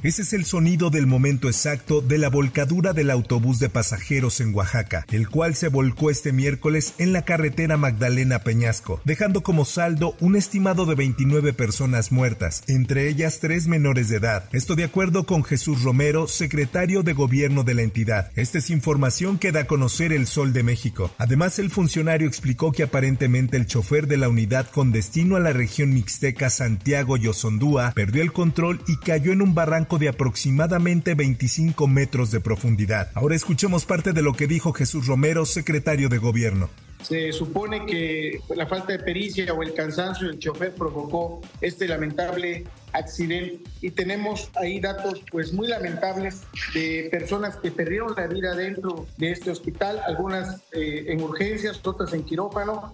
Ese es el sonido del momento exacto de la volcadura del autobús de pasajeros en Oaxaca, el cual se volcó este miércoles en la carretera Magdalena Peñasco, dejando como saldo un estimado de 29 personas muertas, entre ellas tres menores de edad. Esto de acuerdo con Jesús Romero, secretario de gobierno de la entidad. Esta es información que da a conocer el Sol de México. Además, el funcionario explicó que aparentemente el chofer de la unidad con destino a la región mixteca Santiago Yosondúa perdió el control y cayó en un barranco de aproximadamente 25 metros de profundidad. Ahora escuchemos parte de lo que dijo Jesús Romero, secretario de Gobierno. Se supone que la falta de pericia o el cansancio del chofer provocó este lamentable accidente y tenemos ahí datos pues muy lamentables de personas que perdieron la vida dentro de este hospital, algunas eh, en urgencias, otras en quirófano.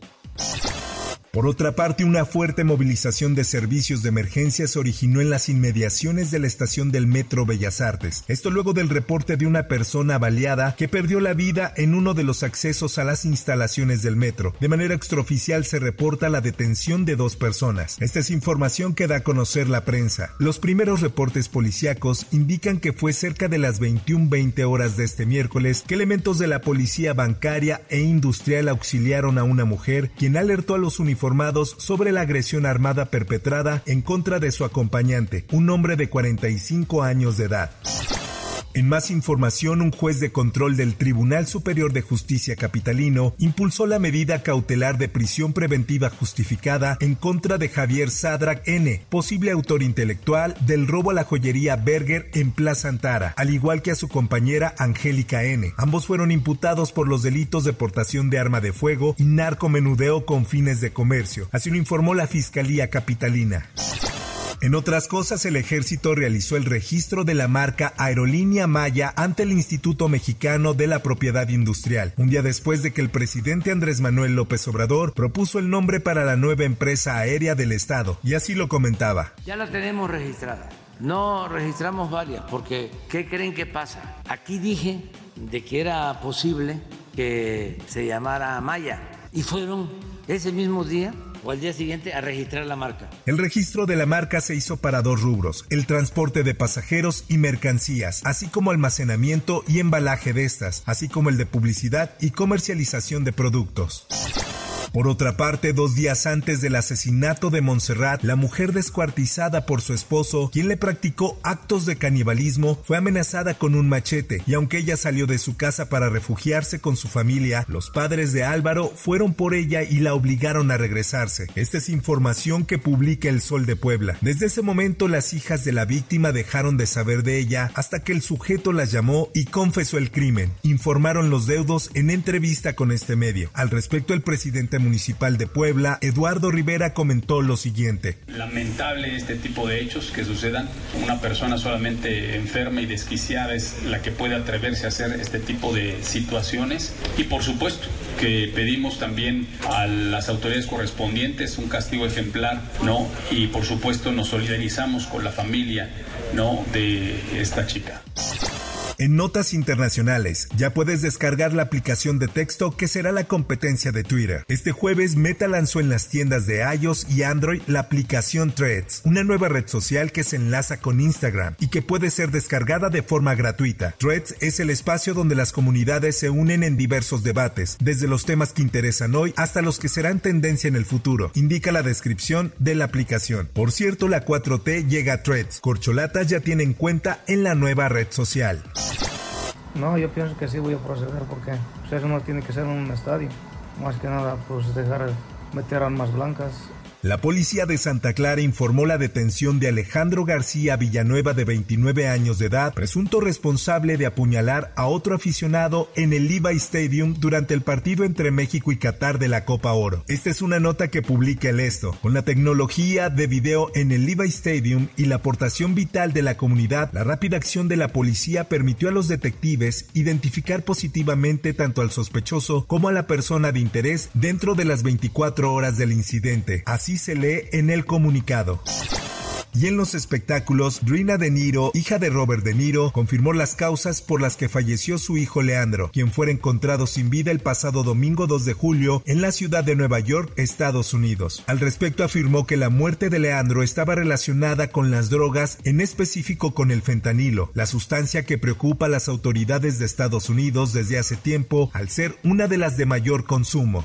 Por otra parte, una fuerte movilización de servicios de emergencia se originó en las inmediaciones de la estación del Metro Bellas Artes. Esto luego del reporte de una persona baleada que perdió la vida en uno de los accesos a las instalaciones del metro. De manera extraoficial se reporta la detención de dos personas. Esta es información que da a conocer la prensa. Los primeros reportes policíacos indican que fue cerca de las 21:20 horas de este miércoles que elementos de la policía bancaria e industrial auxiliaron a una mujer quien alertó a los uniformados informados sobre la agresión armada perpetrada en contra de su acompañante, un hombre de 45 años de edad. En más información, un juez de control del Tribunal Superior de Justicia Capitalino impulsó la medida cautelar de prisión preventiva justificada en contra de Javier Sadrak N., posible autor intelectual del robo a la joyería Berger en Plaza Antara, al igual que a su compañera Angélica N. Ambos fueron imputados por los delitos de portación de arma de fuego y narcomenudeo con fines de comercio, así lo informó la Fiscalía Capitalina. En otras cosas, el ejército realizó el registro de la marca Aerolínea Maya ante el Instituto Mexicano de la Propiedad Industrial, un día después de que el presidente Andrés Manuel López Obrador propuso el nombre para la nueva empresa aérea del Estado, y así lo comentaba. Ya la tenemos registrada. No registramos varias, porque ¿qué creen que pasa? Aquí dije de que era posible que se llamara Maya, y fueron ese mismo día o al día siguiente a registrar la marca. El registro de la marca se hizo para dos rubros, el transporte de pasajeros y mercancías, así como almacenamiento y embalaje de estas, así como el de publicidad y comercialización de productos. Por otra parte, dos días antes del asesinato de Montserrat, la mujer descuartizada por su esposo, quien le practicó actos de canibalismo, fue amenazada con un machete y aunque ella salió de su casa para refugiarse con su familia, los padres de Álvaro fueron por ella y la obligaron a regresarse. Esta es información que publica El Sol de Puebla. Desde ese momento las hijas de la víctima dejaron de saber de ella hasta que el sujeto las llamó y confesó el crimen, informaron los deudos en entrevista con este medio. Al respecto, el presidente municipal de Puebla, Eduardo Rivera, comentó lo siguiente. Lamentable este tipo de hechos que sucedan. Una persona solamente enferma y desquiciada es la que puede atreverse a hacer este tipo de situaciones. Y por supuesto que pedimos también a las autoridades correspondientes un castigo ejemplar, ¿no? Y por supuesto nos solidarizamos con la familia, ¿no? De esta chica. En notas internacionales, ya puedes descargar la aplicación de texto que será la competencia de Twitter. Este jueves Meta lanzó en las tiendas de iOS y Android la aplicación Threads, una nueva red social que se enlaza con Instagram y que puede ser descargada de forma gratuita. Threads es el espacio donde las comunidades se unen en diversos debates, desde los temas que interesan hoy hasta los que serán tendencia en el futuro, indica la descripción de la aplicación. Por cierto, la 4T llega a Threads. Corcholatas ya tiene en cuenta en la nueva red social. No, yo pienso que sí voy a proceder porque pues, eso no tiene que ser un estadio. Más que nada, pues dejar meter armas blancas La policía de Santa Clara informó la detención de Alejandro García Villanueva de 29 años de edad, presunto responsable de apuñalar a otro aficionado en el Levi Stadium durante el partido entre México y Qatar de la Copa Oro. Esta es una nota que publica el esto. Con la tecnología de video en el Levi Stadium y la aportación vital de la comunidad, la rápida acción de la policía permitió a los detectives identificar positivamente tanto al sospechoso como a la persona de interés dentro de las 24 horas del incidente. Así se lee en el comunicado. Y en los espectáculos, Rina De Niro, hija de Robert De Niro, confirmó las causas por las que falleció su hijo Leandro, quien fue encontrado sin vida el pasado domingo 2 de julio en la ciudad de Nueva York, Estados Unidos. Al respecto afirmó que la muerte de Leandro estaba relacionada con las drogas, en específico con el fentanilo, la sustancia que preocupa a las autoridades de Estados Unidos desde hace tiempo al ser una de las de mayor consumo.